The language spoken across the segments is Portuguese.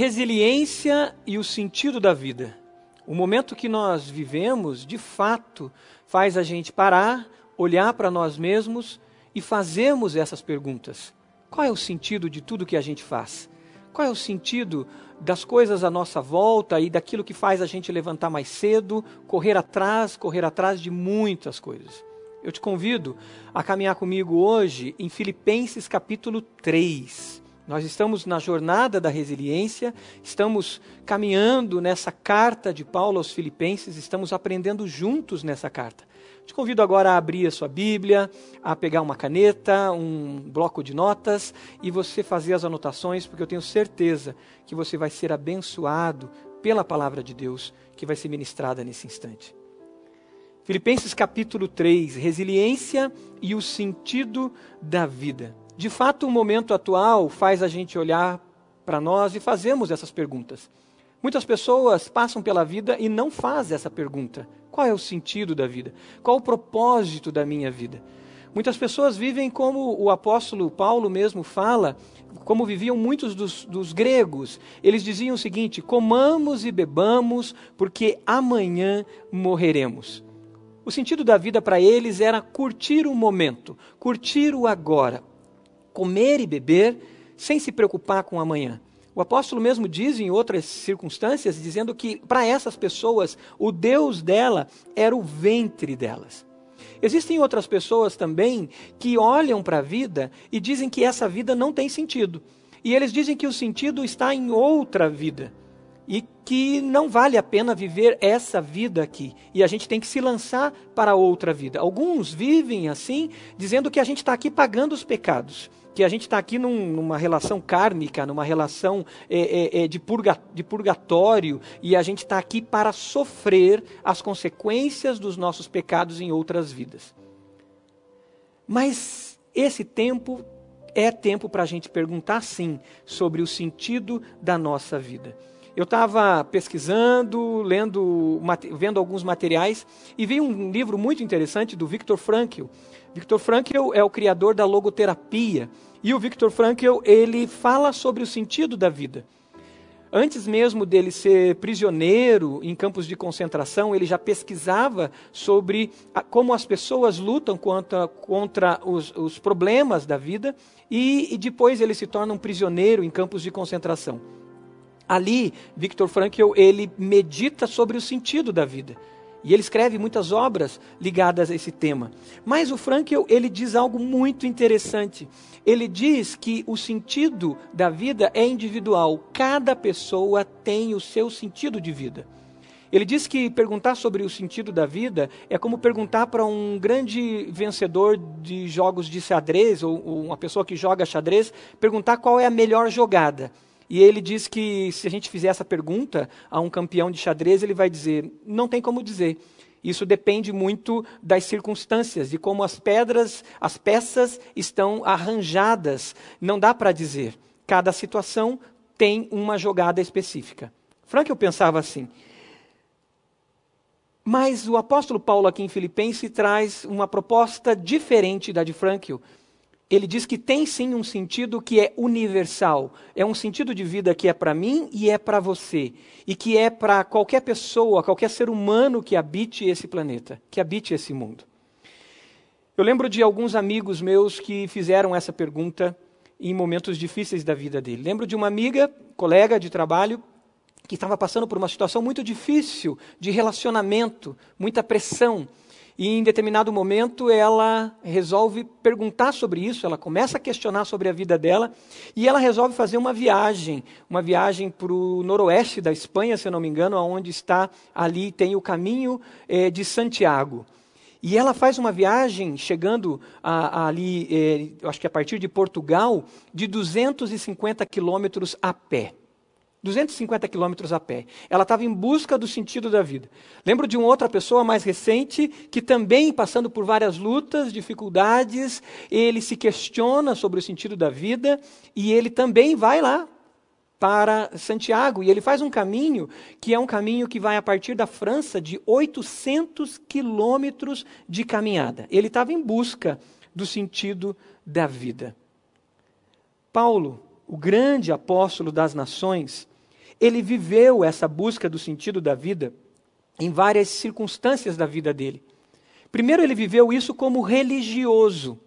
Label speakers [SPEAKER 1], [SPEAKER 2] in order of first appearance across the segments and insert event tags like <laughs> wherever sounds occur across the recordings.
[SPEAKER 1] Resiliência e o sentido da vida. O momento que nós vivemos, de fato, faz a gente parar, olhar para nós mesmos e fazermos essas perguntas. Qual é o sentido de tudo que a gente faz? Qual é o sentido das coisas à nossa volta e daquilo que faz a gente levantar mais cedo, correr atrás, correr atrás de muitas coisas? Eu te convido a caminhar comigo hoje em Filipenses capítulo 3. Nós estamos na jornada da resiliência, estamos caminhando nessa carta de Paulo aos Filipenses, estamos aprendendo juntos nessa carta. Te convido agora a abrir a sua Bíblia, a pegar uma caneta, um bloco de notas e você fazer as anotações, porque eu tenho certeza que você vai ser abençoado pela palavra de Deus que vai ser ministrada nesse instante. Filipenses capítulo 3, resiliência e o sentido da vida. De fato, o momento atual faz a gente olhar para nós e fazemos essas perguntas. Muitas pessoas passam pela vida e não fazem essa pergunta: qual é o sentido da vida? Qual o propósito da minha vida? Muitas pessoas vivem como o apóstolo Paulo mesmo fala, como viviam muitos dos, dos, gregos. Eles diziam o seguinte: comamos e bebamos, porque amanhã morreremos. O sentido da vida para eles era curtir o momento, curtir o agora comer e beber sem se preocupar com amanhã. O apóstolo mesmo diz em outras circunstâncias, dizendo que para essas pessoas o Deus dela era o ventre delas. Existem outras pessoas também que olham para a vida e dizem que essa vida não tem sentido. E eles dizem que o sentido está em outra vida. E que não vale a pena viver essa vida aqui. E a gente tem que se lançar para outra vida. Alguns vivem assim, dizendo que a gente está aqui pagando os pecados que a gente está aqui num, numa relação kármica, numa relação é, é, é, de, purga, de purgatório, e a gente está aqui para sofrer as consequências dos nossos pecados em outras vidas. Mas esse tempo é tempo para a gente perguntar, sim, sobre o sentido da nossa vida. Eu estava pesquisando, lendo, vendo alguns materiais e vi um livro muito interessante do Viktor Frankl. Viktor Frankl é o criador da logoterapia e o Viktor Frankl ele fala sobre o sentido da vida. Antes mesmo dele ser prisioneiro em campos de concentração, ele já pesquisava sobre a, como as pessoas lutam contra, contra os, os problemas da vida e, e depois ele se torna um prisioneiro em campos de concentração. Ali, Viktor Frankl, ele medita sobre o sentido da vida. E ele escreve muitas obras ligadas a esse tema. Mas o Frankl, ele diz algo muito interessante. Ele diz que o sentido da vida é individual. Cada pessoa tem o seu sentido de vida. Ele diz que perguntar sobre o sentido da vida é como perguntar para um grande vencedor de jogos de xadrez, ou uma pessoa que joga xadrez, perguntar qual é a melhor jogada. E ele diz que se a gente fizer essa pergunta a um campeão de xadrez, ele vai dizer: não tem como dizer. Isso depende muito das circunstâncias, de como as pedras, as peças estão arranjadas. Não dá para dizer. Cada situação tem uma jogada específica. Frank, eu pensava assim. Mas o apóstolo Paulo aqui em Filipenses traz uma proposta diferente da de Frankl ele diz que tem sim um sentido que é universal. É um sentido de vida que é para mim e é para você. E que é para qualquer pessoa, qualquer ser humano que habite esse planeta, que habite esse mundo. Eu lembro de alguns amigos meus que fizeram essa pergunta em momentos difíceis da vida dele. Lembro de uma amiga, colega de trabalho, que estava passando por uma situação muito difícil de relacionamento, muita pressão. E em determinado momento ela resolve perguntar sobre isso, ela começa a questionar sobre a vida dela e ela resolve fazer uma viagem, uma viagem para o noroeste da Espanha, se eu não me engano, onde está ali, tem o caminho eh, de Santiago. E ela faz uma viagem, chegando a, a ali, eh, acho que a partir de Portugal, de 250 quilômetros a pé. 250 quilômetros a pé. Ela estava em busca do sentido da vida. Lembro de uma outra pessoa mais recente que também, passando por várias lutas, dificuldades, ele se questiona sobre o sentido da vida e ele também vai lá para Santiago. E ele faz um caminho que é um caminho que vai a partir da França de 800 quilômetros de caminhada. Ele estava em busca do sentido da vida. Paulo, o grande apóstolo das nações, ele viveu essa busca do sentido da vida em várias circunstâncias da vida dele. Primeiro, ele viveu isso como religioso.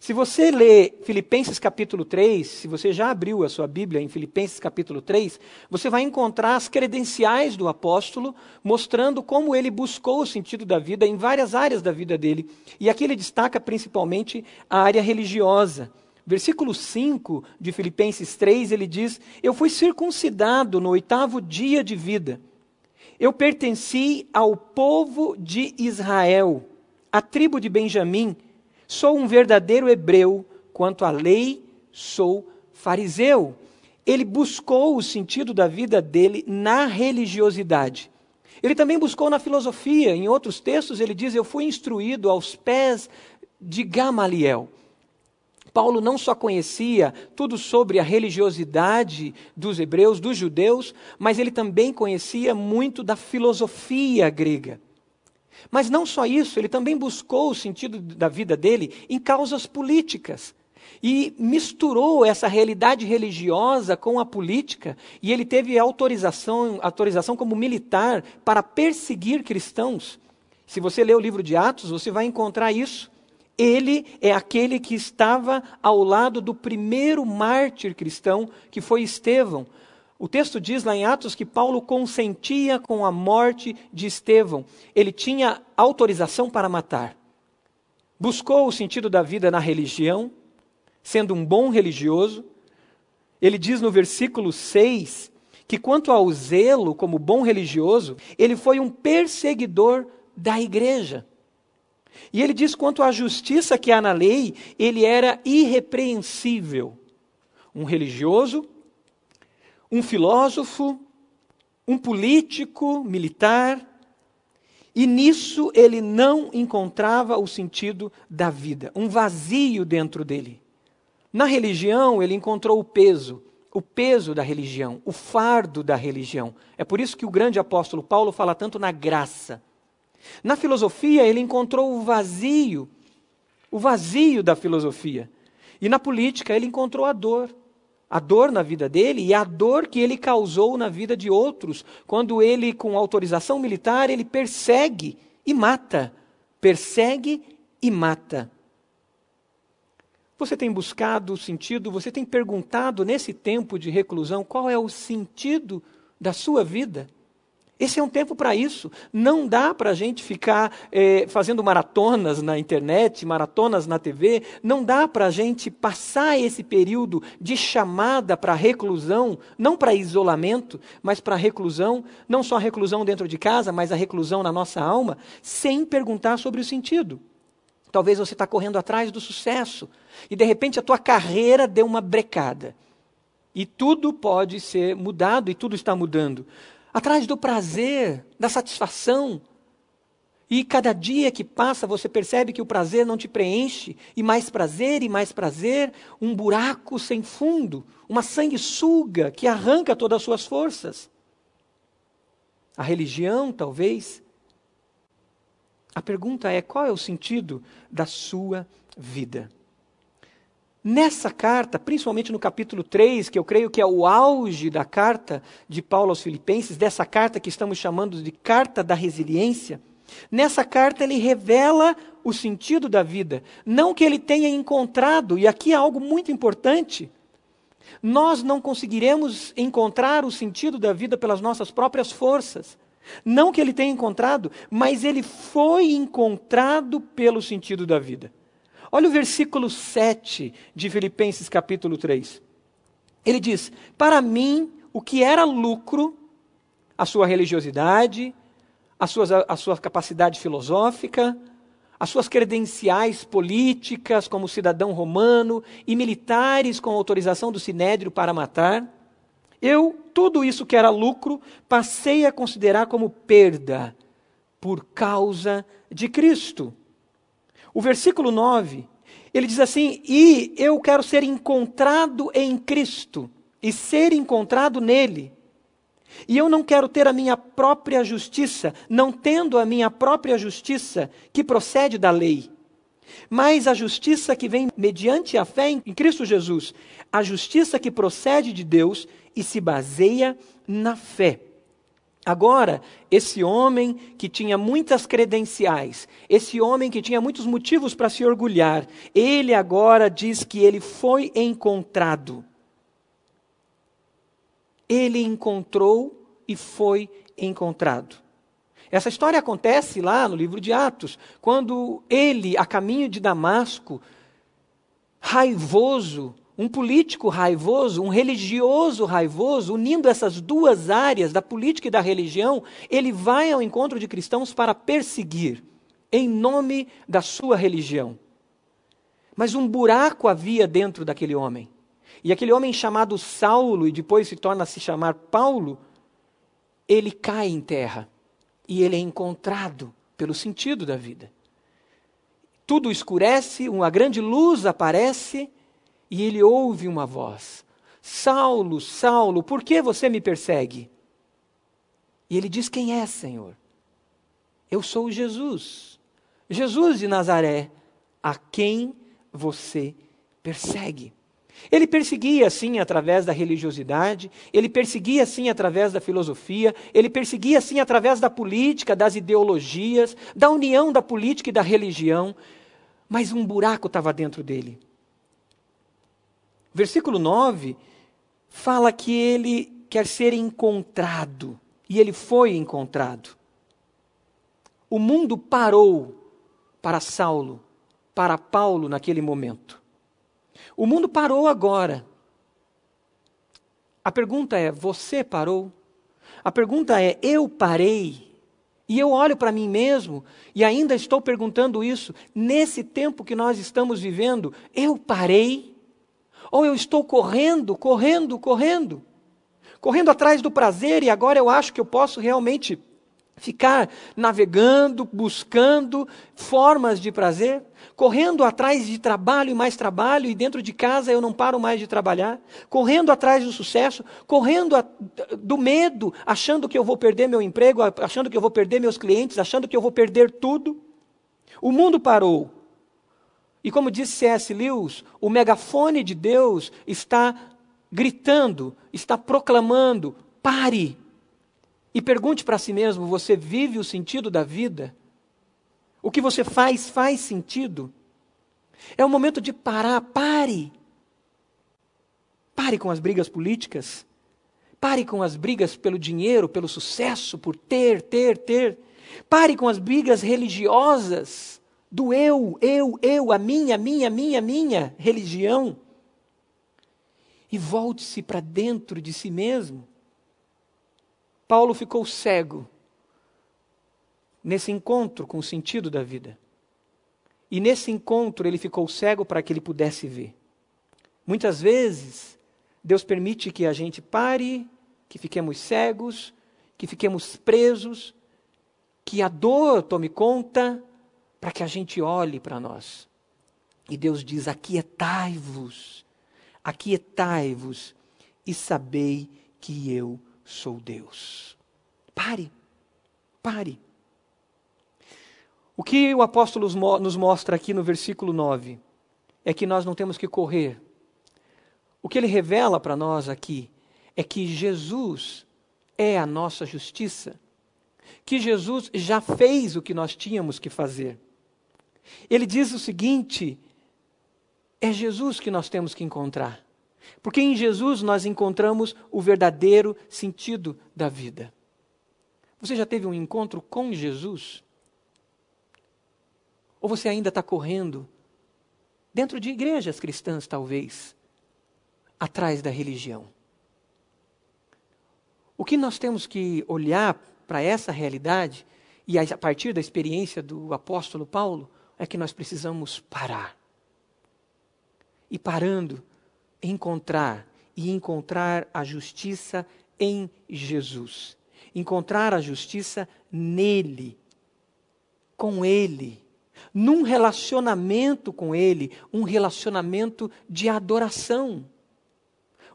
[SPEAKER 1] Se você lê Filipenses capítulo 3, se você já abriu a sua Bíblia em Filipenses capítulo 3, você vai encontrar as credenciais do apóstolo mostrando como ele buscou o sentido da vida em várias áreas da vida dele. E aqui ele destaca principalmente a área religiosa. Versículo 5 de Filipenses 3, ele diz: Eu fui circuncidado no oitavo dia de vida. Eu pertenci ao povo de Israel, a tribo de Benjamim Sou um verdadeiro hebreu, quanto à lei, sou fariseu. Ele buscou o sentido da vida dele na religiosidade. Ele também buscou na filosofia. Em outros textos, ele diz: Eu fui instruído aos pés de Gamaliel. Paulo não só conhecia tudo sobre a religiosidade dos hebreus, dos judeus, mas ele também conhecia muito da filosofia grega. Mas não só isso, ele também buscou o sentido da vida dele em causas políticas. E misturou essa realidade religiosa com a política, e ele teve autorização, autorização como militar para perseguir cristãos. Se você ler o livro de Atos, você vai encontrar isso. Ele é aquele que estava ao lado do primeiro mártir cristão, que foi Estevão, o texto diz lá em Atos que Paulo consentia com a morte de Estevão. Ele tinha autorização para matar. Buscou o sentido da vida na religião, sendo um bom religioso. Ele diz no versículo 6 que, quanto ao zelo como bom religioso, ele foi um perseguidor da igreja. E ele diz quanto à justiça que há na lei, ele era irrepreensível. Um religioso um filósofo, um político militar, e nisso ele não encontrava o sentido da vida, um vazio dentro dele. Na religião, ele encontrou o peso, o peso da religião, o fardo da religião. É por isso que o grande apóstolo Paulo fala tanto na graça. Na filosofia, ele encontrou o vazio, o vazio da filosofia. E na política, ele encontrou a dor a dor na vida dele e a dor que ele causou na vida de outros, quando ele, com autorização militar, ele persegue e mata. Persegue e mata. Você tem buscado o sentido, você tem perguntado nesse tempo de reclusão qual é o sentido da sua vida? Esse é um tempo para isso. Não dá para a gente ficar é, fazendo maratonas na internet, maratonas na TV. Não dá para a gente passar esse período de chamada para reclusão, não para isolamento, mas para reclusão, não só a reclusão dentro de casa, mas a reclusão na nossa alma, sem perguntar sobre o sentido. Talvez você está correndo atrás do sucesso e de repente a tua carreira deu uma brecada. E tudo pode ser mudado e tudo está mudando atrás do prazer, da satisfação. E cada dia que passa, você percebe que o prazer não te preenche, e mais prazer e mais prazer, um buraco sem fundo, uma sanguessuga que arranca todas as suas forças. A religião, talvez. A pergunta é: qual é o sentido da sua vida? Nessa carta, principalmente no capítulo 3, que eu creio que é o auge da carta de Paulo aos Filipenses, dessa carta que estamos chamando de carta da resiliência, nessa carta ele revela o sentido da vida, não que ele tenha encontrado, e aqui é algo muito importante. Nós não conseguiremos encontrar o sentido da vida pelas nossas próprias forças. Não que ele tenha encontrado, mas ele foi encontrado pelo sentido da vida. Olha o versículo 7 de Filipenses capítulo 3. Ele diz: Para mim, o que era lucro, a sua religiosidade, a sua, a sua capacidade filosófica, as suas credenciais políticas como cidadão romano e militares com autorização do sinédrio para matar, eu, tudo isso que era lucro, passei a considerar como perda por causa de Cristo. O versículo 9, ele diz assim: E eu quero ser encontrado em Cristo e ser encontrado nele. E eu não quero ter a minha própria justiça, não tendo a minha própria justiça que procede da lei, mas a justiça que vem mediante a fé em Cristo Jesus, a justiça que procede de Deus e se baseia na fé. Agora, esse homem que tinha muitas credenciais, esse homem que tinha muitos motivos para se orgulhar, ele agora diz que ele foi encontrado. Ele encontrou e foi encontrado. Essa história acontece lá no livro de Atos, quando ele, a caminho de Damasco, raivoso, um político raivoso, um religioso raivoso, unindo essas duas áreas da política e da religião, ele vai ao encontro de cristãos para perseguir, em nome da sua religião. Mas um buraco havia dentro daquele homem. E aquele homem chamado Saulo, e depois se torna a se chamar Paulo, ele cai em terra e ele é encontrado pelo sentido da vida. Tudo escurece, uma grande luz aparece e ele ouve uma voz: Saulo, Saulo, por que você me persegue? E ele diz: Quem é, Senhor? Eu sou Jesus, Jesus de Nazaré, a quem você persegue. Ele perseguia assim através da religiosidade, ele perseguia assim através da filosofia, ele perseguia assim através da política, das ideologias, da união da política e da religião, mas um buraco estava dentro dele. Versículo 9 fala que ele quer ser encontrado, e ele foi encontrado. O mundo parou para Saulo, para Paulo naquele momento. O mundo parou agora. A pergunta é: você parou? A pergunta é: eu parei? E eu olho para mim mesmo e ainda estou perguntando isso. Nesse tempo que nós estamos vivendo, eu parei? Ou eu estou correndo, correndo, correndo? Correndo atrás do prazer e agora eu acho que eu posso realmente ficar navegando, buscando formas de prazer, correndo atrás de trabalho e mais trabalho, e dentro de casa eu não paro mais de trabalhar, correndo atrás do sucesso, correndo a, do medo, achando que eu vou perder meu emprego, achando que eu vou perder meus clientes, achando que eu vou perder tudo. O mundo parou. E como disse C.S. Lewis, o megafone de Deus está gritando, está proclamando: pare. E pergunte para si mesmo: você vive o sentido da vida? O que você faz faz sentido? É o momento de parar, pare. Pare com as brigas políticas. Pare com as brigas pelo dinheiro, pelo sucesso, por ter, ter, ter. Pare com as brigas religiosas do eu, eu, eu, a minha, minha, minha, minha religião. E volte-se para dentro de si mesmo. Paulo ficou cego nesse encontro com o sentido da vida. E nesse encontro ele ficou cego para que ele pudesse ver. Muitas vezes, Deus permite que a gente pare, que fiquemos cegos, que fiquemos presos, que a dor tome conta, para que a gente olhe para nós. E Deus diz: Aquietai-vos, aquietai-vos e sabei que eu sou Deus. Pare, pare. O que o apóstolo nos mostra aqui no versículo 9 é que nós não temos que correr. O que ele revela para nós aqui é que Jesus é a nossa justiça, que Jesus já fez o que nós tínhamos que fazer. Ele diz o seguinte: é Jesus que nós temos que encontrar. Porque em Jesus nós encontramos o verdadeiro sentido da vida. Você já teve um encontro com Jesus? Ou você ainda está correndo dentro de igrejas cristãs, talvez, atrás da religião? O que nós temos que olhar para essa realidade, e a partir da experiência do apóstolo Paulo, é que nós precisamos parar. E parando, encontrar e encontrar a justiça em Jesus. Encontrar a justiça nele, com ele, num relacionamento com ele, um relacionamento de adoração.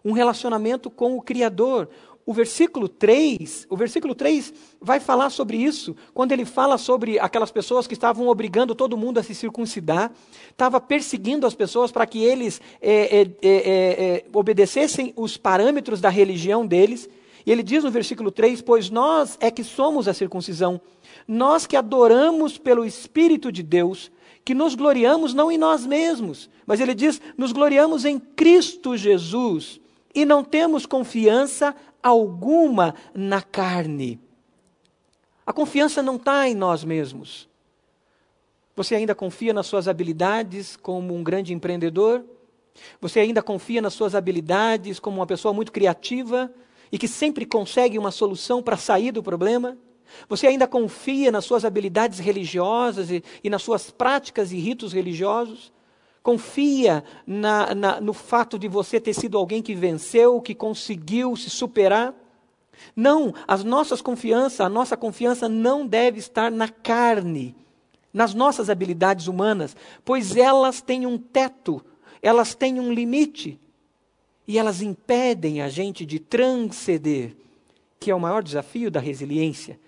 [SPEAKER 1] Um relacionamento com o Criador, o versículo 3, o versículo 3 vai falar sobre isso, quando ele fala sobre aquelas pessoas que estavam obrigando todo mundo a se circuncidar, estava perseguindo as pessoas para que eles é, é, é, é, obedecessem os parâmetros da religião deles. E ele diz no versículo 3: Pois nós é que somos a circuncisão, nós que adoramos pelo Espírito de Deus, que nos gloriamos não em nós mesmos, mas ele diz: nos gloriamos em Cristo Jesus e não temos confiança alguma na carne. A confiança não está em nós mesmos. Você ainda confia nas suas habilidades como um grande empreendedor? Você ainda confia nas suas habilidades como uma pessoa muito criativa e que sempre consegue uma solução para sair do problema? Você ainda confia nas suas habilidades religiosas e, e nas suas práticas e ritos religiosos? Confia na, na, no fato de você ter sido alguém que venceu, que conseguiu se superar. Não, as nossas confianças, a nossa confiança não deve estar na carne, nas nossas habilidades humanas, pois elas têm um teto, elas têm um limite e elas impedem a gente de transcender, que é o maior desafio da resiliência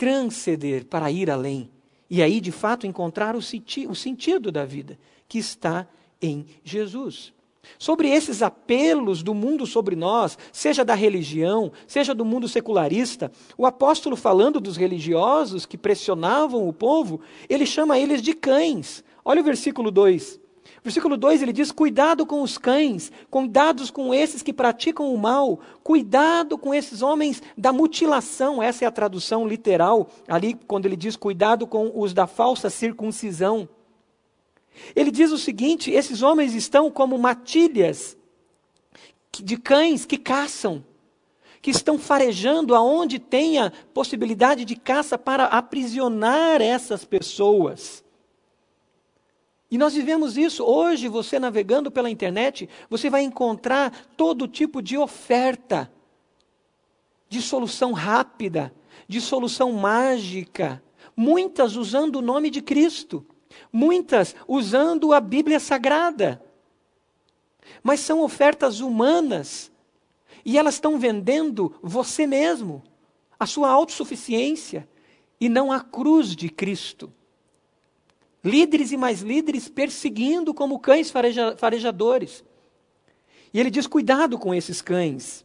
[SPEAKER 1] transcender para ir além e aí de fato encontrar o, senti o sentido da vida que está em Jesus. Sobre esses apelos do mundo sobre nós, seja da religião, seja do mundo secularista, o apóstolo, falando dos religiosos que pressionavam o povo, ele chama eles de cães. Olha o versículo 2. Versículo 2 ele diz: Cuidado com os cães, cuidados com esses que praticam o mal, cuidado com esses homens da mutilação. Essa é a tradução literal, ali quando ele diz: Cuidado com os da falsa circuncisão. Ele diz o seguinte: esses homens estão como matilhas de cães que caçam, que estão farejando aonde tenha possibilidade de caça para aprisionar essas pessoas. E nós vivemos isso. Hoje, você navegando pela internet, você vai encontrar todo tipo de oferta, de solução rápida, de solução mágica, muitas usando o nome de Cristo muitas usando a Bíblia Sagrada. Mas são ofertas humanas e elas estão vendendo você mesmo, a sua autossuficiência e não a cruz de Cristo. Líderes e mais líderes perseguindo como cães fareja, farejadores. E ele diz: cuidado com esses cães.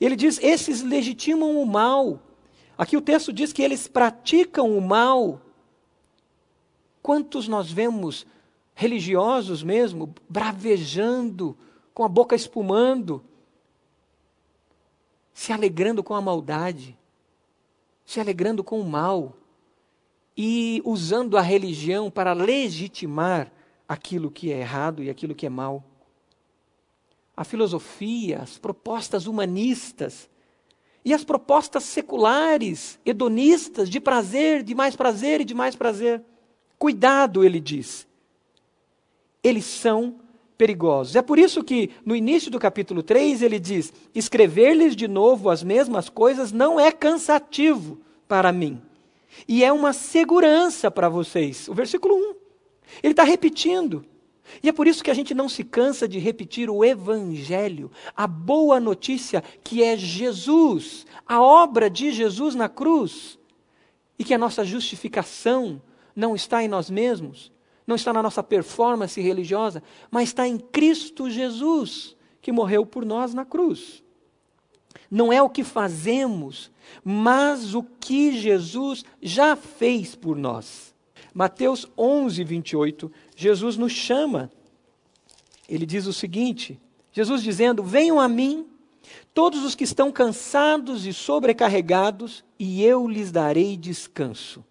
[SPEAKER 1] Ele diz: esses legitimam o mal. Aqui o texto diz que eles praticam o mal Quantos nós vemos religiosos mesmo bravejando, com a boca espumando, se alegrando com a maldade, se alegrando com o mal e usando a religião para legitimar aquilo que é errado e aquilo que é mal. A filosofia, as propostas humanistas e as propostas seculares, hedonistas, de prazer, de mais prazer e de mais prazer. Cuidado, ele diz. Eles são perigosos. É por isso que no início do capítulo 3 ele diz: escrever-lhes de novo as mesmas coisas não é cansativo para mim. E é uma segurança para vocês. O versículo 1. Ele está repetindo. E é por isso que a gente não se cansa de repetir o Evangelho, a boa notícia que é Jesus, a obra de Jesus na cruz, e que a nossa justificação não está em nós mesmos, não está na nossa performance religiosa, mas está em Cristo Jesus, que morreu por nós na cruz. Não é o que fazemos, mas o que Jesus já fez por nós. Mateus 11, 28, Jesus nos chama. Ele diz o seguinte: Jesus dizendo: Venham a mim, todos os que estão cansados e sobrecarregados, e eu lhes darei descanso.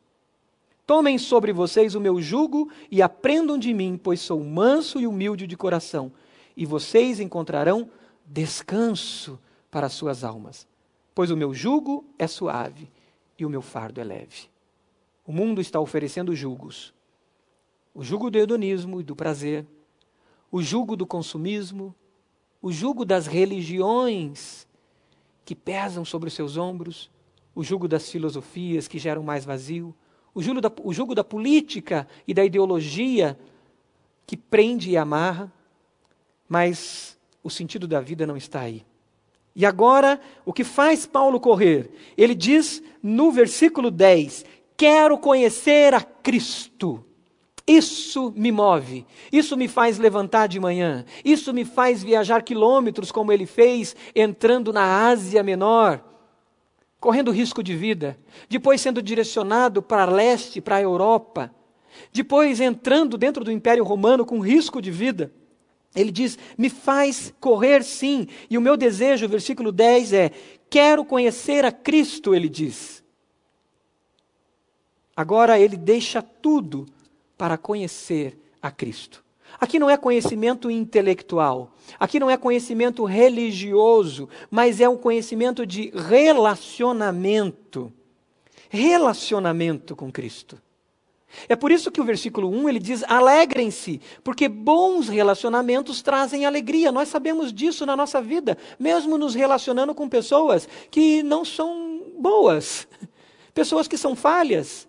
[SPEAKER 1] Tomem sobre vocês o meu jugo e aprendam de mim, pois sou manso e humilde de coração, e vocês encontrarão descanso para as suas almas. Pois o meu jugo é suave e o meu fardo é leve. O mundo está oferecendo jugos. O jugo do hedonismo e do prazer, o jugo do consumismo, o jugo das religiões que pesam sobre os seus ombros, o jugo das filosofias que geram mais vazio, o jugo, da, o jugo da política e da ideologia que prende e amarra, mas o sentido da vida não está aí. E agora, o que faz Paulo correr? Ele diz no versículo 10: Quero conhecer a Cristo. Isso me move, isso me faz levantar de manhã, isso me faz viajar quilômetros, como ele fez entrando na Ásia Menor, correndo risco de vida, depois sendo direcionado para leste, para a Europa, depois entrando dentro do Império Romano com risco de vida. Ele diz: Me faz correr sim. E o meu desejo, versículo 10 é: Quero conhecer a Cristo, ele diz. Agora ele deixa tudo para conhecer a Cristo. Aqui não é conhecimento intelectual, aqui não é conhecimento religioso, mas é um conhecimento de relacionamento. Relacionamento com Cristo. É por isso que o versículo 1 ele diz: alegrem-se, porque bons relacionamentos trazem alegria. Nós sabemos disso na nossa vida, mesmo nos relacionando com pessoas que não são boas, <laughs> pessoas que são falhas.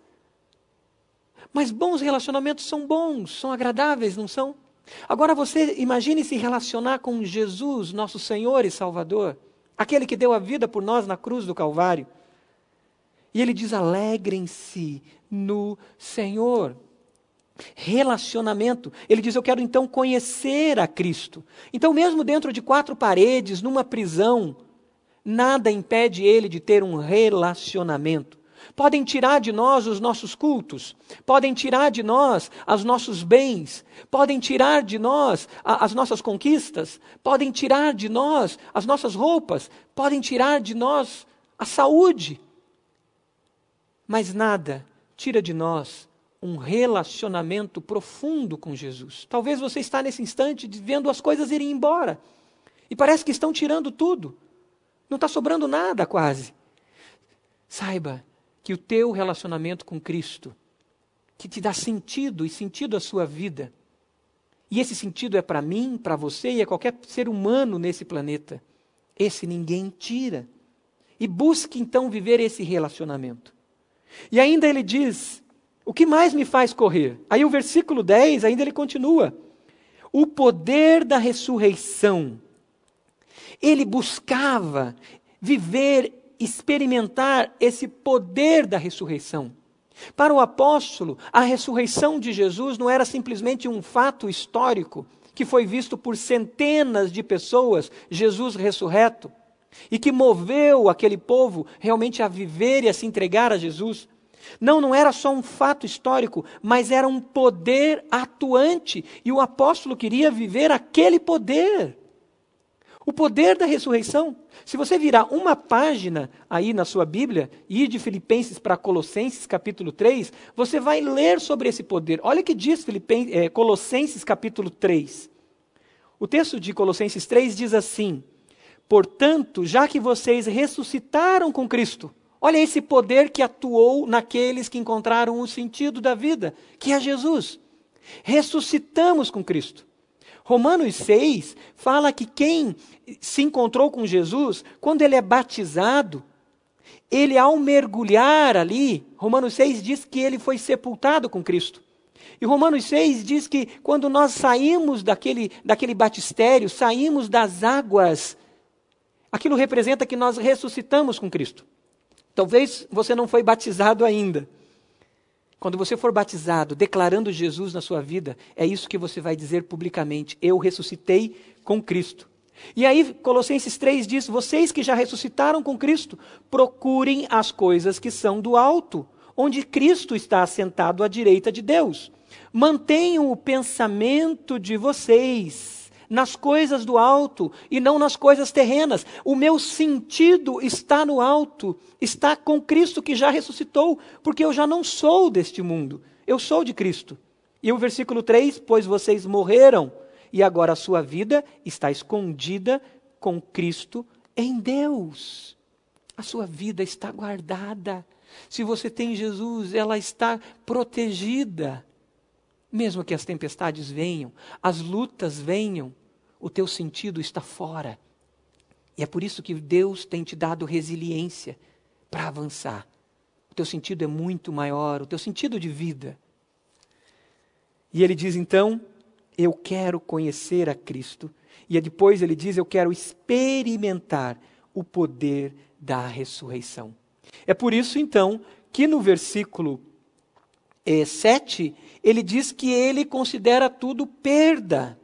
[SPEAKER 1] Mas bons relacionamentos são bons, são agradáveis, não são? Agora você imagine se relacionar com Jesus, nosso Senhor e Salvador, aquele que deu a vida por nós na cruz do Calvário. E ele diz: alegrem-se no Senhor. Relacionamento. Ele diz: Eu quero então conhecer a Cristo. Então, mesmo dentro de quatro paredes, numa prisão, nada impede ele de ter um relacionamento. Podem tirar de nós os nossos cultos, podem tirar de nós os nossos bens, podem tirar de nós a, as nossas conquistas, podem tirar de nós as nossas roupas, podem tirar de nós a saúde. Mas nada tira de nós um relacionamento profundo com Jesus. Talvez você está nesse instante vendo as coisas irem embora. E parece que estão tirando tudo. Não está sobrando nada quase. Saiba que o teu relacionamento com Cristo, que te dá sentido e sentido à sua vida, e esse sentido é para mim, para você e é qualquer ser humano nesse planeta, esse ninguém tira. E busque então viver esse relacionamento. E ainda ele diz: O que mais me faz correr? Aí o versículo 10 ainda ele continua: O poder da ressurreição. Ele buscava viver, experimentar esse poder da ressurreição. Para o apóstolo, a ressurreição de Jesus não era simplesmente um fato histórico que foi visto por centenas de pessoas, Jesus ressurreto e que moveu aquele povo realmente a viver e a se entregar a Jesus. Não, não era só um fato histórico, mas era um poder atuante e o apóstolo queria viver aquele poder. O poder da ressurreição. Se você virar uma página aí na sua Bíblia, ir de Filipenses para Colossenses capítulo 3, você vai ler sobre esse poder. Olha o que diz é, Colossenses capítulo 3. O texto de Colossenses 3 diz assim: Portanto, já que vocês ressuscitaram com Cristo, olha esse poder que atuou naqueles que encontraram o sentido da vida, que é Jesus. Ressuscitamos com Cristo. Romanos 6 fala que quem se encontrou com Jesus, quando ele é batizado, ele ao mergulhar ali, Romanos 6 diz que ele foi sepultado com Cristo. E Romanos 6 diz que quando nós saímos daquele, daquele batistério, saímos das águas Aquilo representa que nós ressuscitamos com Cristo. Talvez você não foi batizado ainda. Quando você for batizado, declarando Jesus na sua vida, é isso que você vai dizer publicamente: Eu ressuscitei com Cristo. E aí, Colossenses 3 diz: Vocês que já ressuscitaram com Cristo, procurem as coisas que são do alto, onde Cristo está assentado à direita de Deus. Mantenham o pensamento de vocês nas coisas do alto e não nas coisas terrenas. O meu sentido está no alto, está com Cristo que já ressuscitou, porque eu já não sou deste mundo, eu sou de Cristo. E o versículo 3: Pois vocês morreram, e agora a sua vida está escondida com Cristo em Deus. A sua vida está guardada. Se você tem Jesus, ela está protegida. Mesmo que as tempestades venham, as lutas venham, o teu sentido está fora. E é por isso que Deus tem te dado resiliência para avançar. O teu sentido é muito maior, o teu sentido de vida. E ele diz então: Eu quero conhecer a Cristo. E depois ele diz: Eu quero experimentar o poder da ressurreição. É por isso, então, que no versículo eh, 7, ele diz que ele considera tudo perda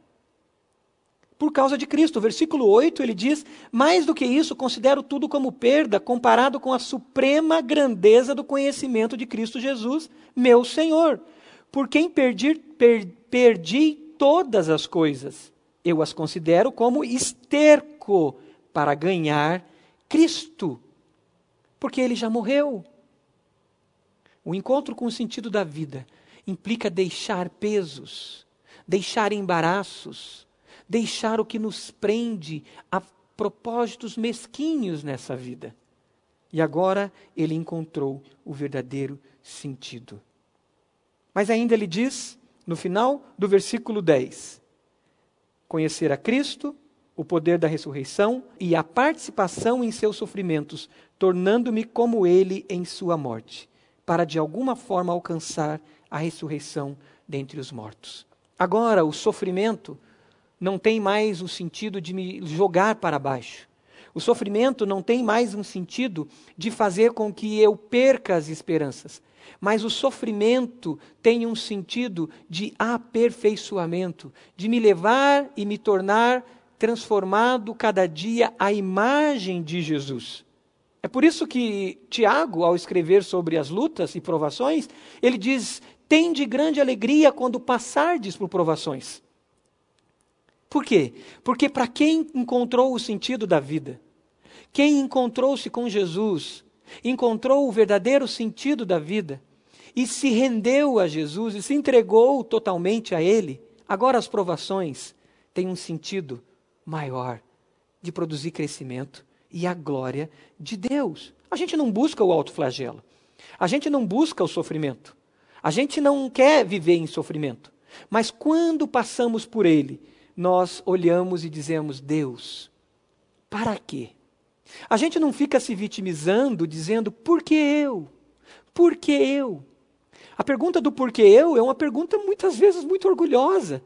[SPEAKER 1] por causa de Cristo. Versículo 8 ele diz: Mais do que isso, considero tudo como perda comparado com a suprema grandeza do conhecimento de Cristo Jesus, meu Senhor, por quem perdi, per, perdi todas as coisas. Eu as considero como esterco para ganhar Cristo, porque ele já morreu. O encontro com o sentido da vida implica deixar pesos, deixar embaraços, deixar o que nos prende a propósitos mesquinhos nessa vida. E agora ele encontrou o verdadeiro sentido. Mas ainda ele diz, no final do versículo 10, conhecer a Cristo, o poder da ressurreição e a participação em seus sofrimentos, tornando-me como ele em sua morte, para de alguma forma alcançar a ressurreição dentre os mortos. Agora, o sofrimento não tem mais o sentido de me jogar para baixo. O sofrimento não tem mais um sentido de fazer com que eu perca as esperanças. Mas o sofrimento tem um sentido de aperfeiçoamento, de me levar e me tornar transformado cada dia à imagem de Jesus. É por isso que Tiago, ao escrever sobre as lutas e provações, ele diz: tem de grande alegria quando passardes por provações. Por quê? Porque para quem encontrou o sentido da vida, quem encontrou-se com Jesus, encontrou o verdadeiro sentido da vida e se rendeu a Jesus e se entregou totalmente a Ele, agora as provações têm um sentido maior de produzir crescimento e a glória de Deus. A gente não busca o alto flagelo. A gente não busca o sofrimento. A gente não quer viver em sofrimento. Mas quando passamos por ele, nós olhamos e dizemos: Deus, para quê? A gente não fica se vitimizando dizendo: por que eu? Por que eu? A pergunta do porquê eu é uma pergunta muitas vezes muito orgulhosa.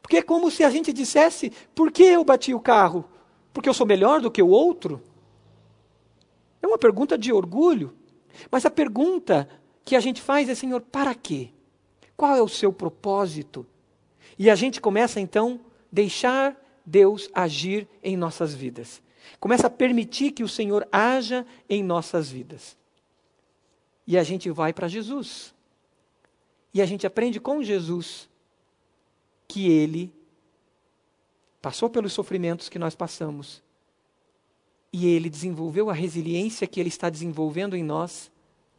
[SPEAKER 1] Porque é como se a gente dissesse: por que eu bati o carro? Porque eu sou melhor do que o outro? É uma pergunta de orgulho. Mas a pergunta que a gente faz é: Senhor, para quê? Qual é o seu propósito? E a gente começa então deixar Deus agir em nossas vidas. Começa a permitir que o Senhor haja em nossas vidas. E a gente vai para Jesus. E a gente aprende com Jesus que ele passou pelos sofrimentos que nós passamos. E ele desenvolveu a resiliência que ele está desenvolvendo em nós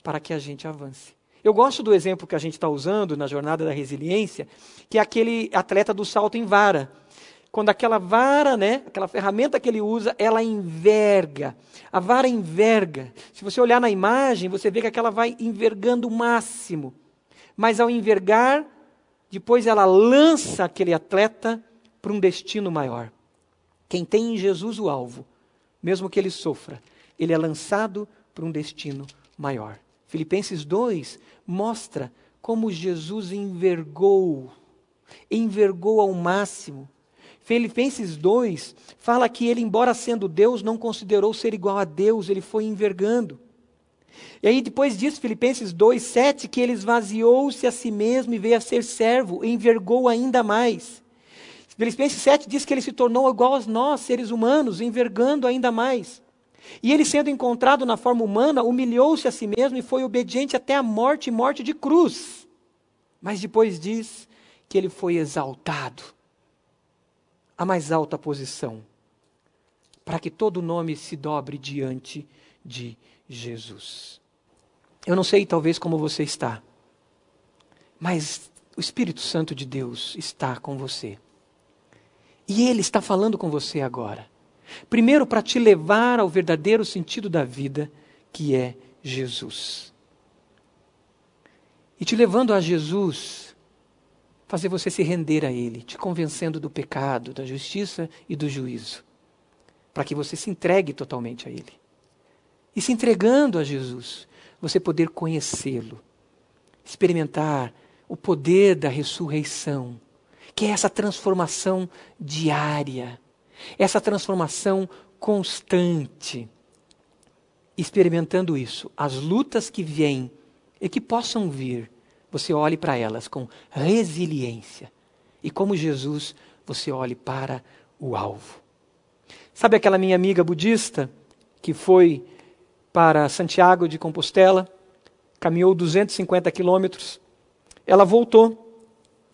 [SPEAKER 1] para que a gente avance. Eu gosto do exemplo que a gente está usando na jornada da resiliência, que é aquele atleta do salto em vara quando aquela vara, né, aquela ferramenta que ele usa, ela enverga. A vara enverga. Se você olhar na imagem, você vê que aquela vai envergando o máximo. Mas ao envergar, depois ela lança aquele atleta para um destino maior. Quem tem em Jesus o alvo, mesmo que ele sofra, ele é lançado para um destino maior. Filipenses 2 mostra como Jesus envergou, envergou ao máximo Filipenses 2 fala que ele, embora sendo Deus, não considerou ser igual a Deus, ele foi envergando. E aí depois diz Filipenses 2, 7, que ele esvaziou-se a si mesmo e veio a ser servo, envergou ainda mais. Filipenses 7 diz que ele se tornou igual a nós, seres humanos, envergando ainda mais. E ele, sendo encontrado na forma humana, humilhou-se a si mesmo e foi obediente até a morte morte de cruz. Mas depois diz que ele foi exaltado a mais alta posição, para que todo nome se dobre diante de Jesus. Eu não sei, talvez, como você está, mas o Espírito Santo de Deus está com você. E Ele está falando com você agora. Primeiro, para te levar ao verdadeiro sentido da vida, que é Jesus. E te levando a Jesus, fazer você se render a Ele, te convencendo do pecado, da justiça e do juízo, para que você se entregue totalmente a Ele. E se entregando a Jesus, você poder conhecê-lo, experimentar o poder da ressurreição, que é essa transformação diária, essa transformação constante experimentando isso. As lutas que vêm e que possam vir, você olhe para elas com resiliência. E como Jesus, você olhe para o alvo. Sabe aquela minha amiga budista que foi para Santiago de Compostela, caminhou 250 quilômetros, ela voltou.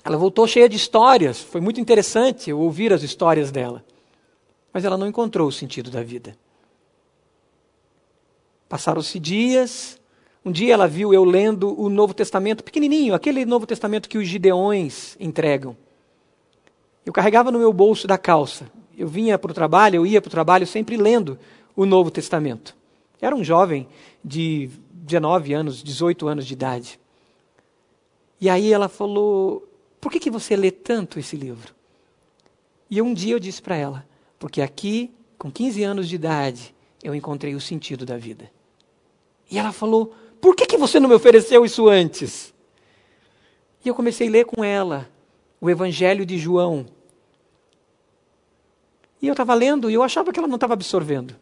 [SPEAKER 1] Ela voltou cheia de histórias, foi muito interessante ouvir as histórias dela. Mas ela não encontrou o sentido da vida. Passaram-se dias. Um dia ela viu eu lendo o Novo Testamento, pequenininho, aquele Novo Testamento que os gideões entregam. Eu carregava no meu bolso da calça. Eu vinha para o trabalho, eu ia para o trabalho sempre lendo o Novo Testamento. Era um jovem de 19 anos, 18 anos de idade. E aí ela falou: Por que, que você lê tanto esse livro? E um dia eu disse para ela: Porque aqui, com 15 anos de idade, eu encontrei o sentido da vida. E ela falou: Por que, que você não me ofereceu isso antes? E eu comecei a ler com ela o Evangelho de João. E eu estava lendo e eu achava que ela não estava absorvendo.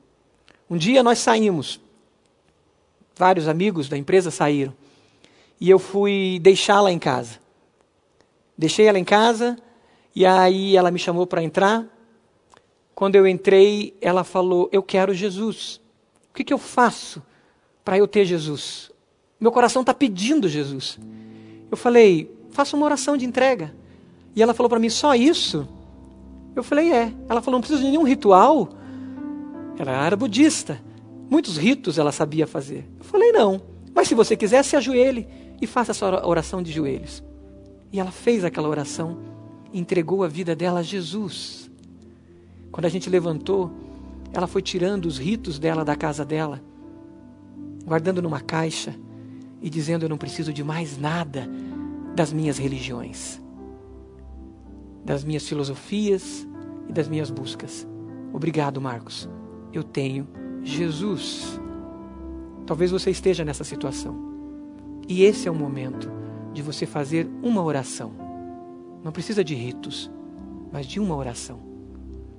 [SPEAKER 1] Um dia nós saímos, vários amigos da empresa saíram, e eu fui deixá-la em casa. Deixei ela em casa e aí ela me chamou para entrar. Quando eu entrei, ela falou: Eu quero Jesus. O que, que eu faço para eu ter Jesus. Meu coração está pedindo Jesus. Eu falei, faça uma oração de entrega. E ela falou para mim, só isso? Eu falei, é. Ela falou, não precisa de nenhum ritual. Ela era budista. Muitos ritos ela sabia fazer. Eu falei, não. Mas se você quiser, se ajoelhe e faça essa oração de joelhos. E ela fez aquela oração entregou a vida dela a Jesus. Quando a gente levantou, ela foi tirando os ritos dela da casa dela guardando numa caixa e dizendo: Eu não preciso de mais nada das minhas religiões, das minhas filosofias e das minhas buscas. Obrigado, Marcos. Eu tenho Jesus. Talvez você esteja nessa situação. E esse é o momento de você fazer uma oração. Não precisa de ritos, mas de uma oração.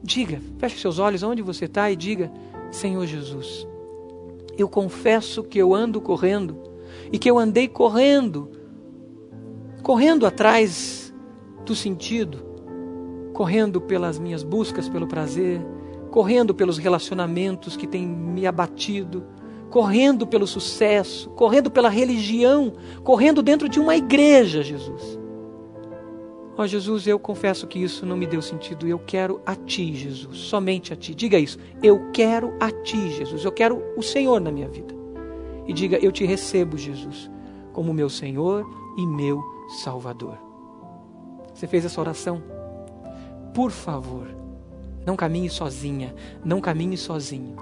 [SPEAKER 1] Diga, feche seus olhos onde você está e diga: Senhor Jesus eu confesso que eu ando correndo e que eu andei correndo, correndo atrás do sentido, correndo pelas minhas buscas pelo prazer, correndo pelos relacionamentos que têm me abatido, correndo pelo sucesso, correndo pela religião, correndo dentro de uma igreja, Jesus. Ó oh, Jesus, eu confesso que isso não me deu sentido. Eu quero a Ti, Jesus, somente a Ti. Diga isso. Eu quero a Ti, Jesus. Eu quero o Senhor na minha vida. E diga: Eu te recebo, Jesus, como meu Senhor e meu Salvador. Você fez essa oração? Por favor, não caminhe sozinha, não caminhe sozinho.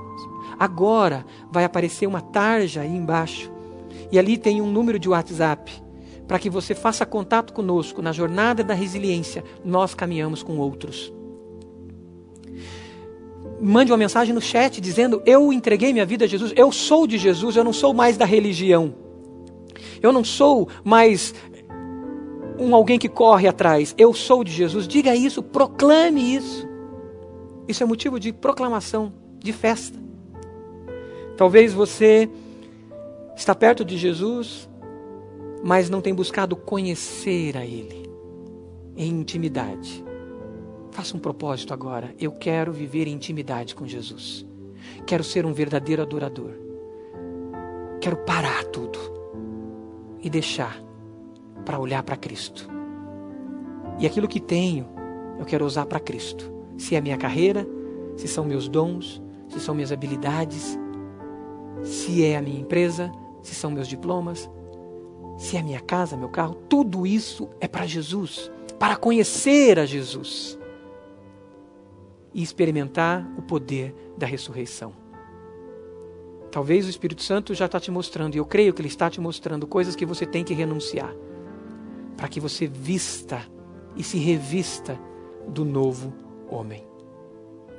[SPEAKER 1] Agora vai aparecer uma tarja aí embaixo. E ali tem um número de WhatsApp para que você faça contato conosco na jornada da resiliência, nós caminhamos com outros. Mande uma mensagem no chat dizendo: Eu entreguei minha vida a Jesus, eu sou de Jesus, eu não sou mais da religião. Eu não sou mais um alguém que corre atrás, eu sou de Jesus. Diga isso, proclame isso. Isso é motivo de proclamação, de festa. Talvez você está perto de Jesus, mas não tem buscado conhecer a Ele em intimidade. Faça um propósito agora. Eu quero viver em intimidade com Jesus. Quero ser um verdadeiro adorador. Quero parar tudo e deixar para olhar para Cristo. E aquilo que tenho, eu quero usar para Cristo. Se é minha carreira, se são meus dons, se são minhas habilidades, se é a minha empresa, se são meus diplomas, se é minha casa, meu carro, tudo isso é para Jesus, para conhecer a Jesus e experimentar o poder da ressurreição. Talvez o Espírito Santo já está te mostrando, e eu creio que ele está te mostrando coisas que você tem que renunciar, para que você vista e se revista do novo homem.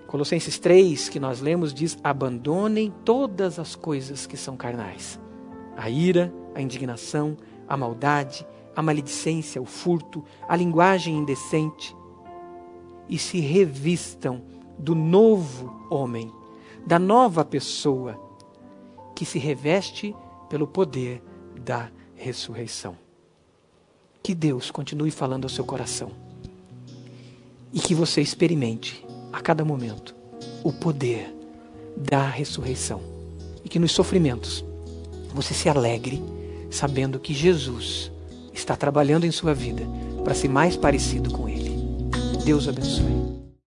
[SPEAKER 1] Colossenses 3, que nós lemos, diz: abandonem todas as coisas que são carnais: a ira, a indignação, a maldade, a maledicência, o furto, a linguagem indecente, e se revistam do novo homem, da nova pessoa que se reveste pelo poder da ressurreição. Que Deus continue falando ao seu coração e que você experimente a cada momento o poder da ressurreição e que nos sofrimentos você se alegre sabendo que Jesus está trabalhando em sua vida para ser mais parecido com Ele. Deus abençoe.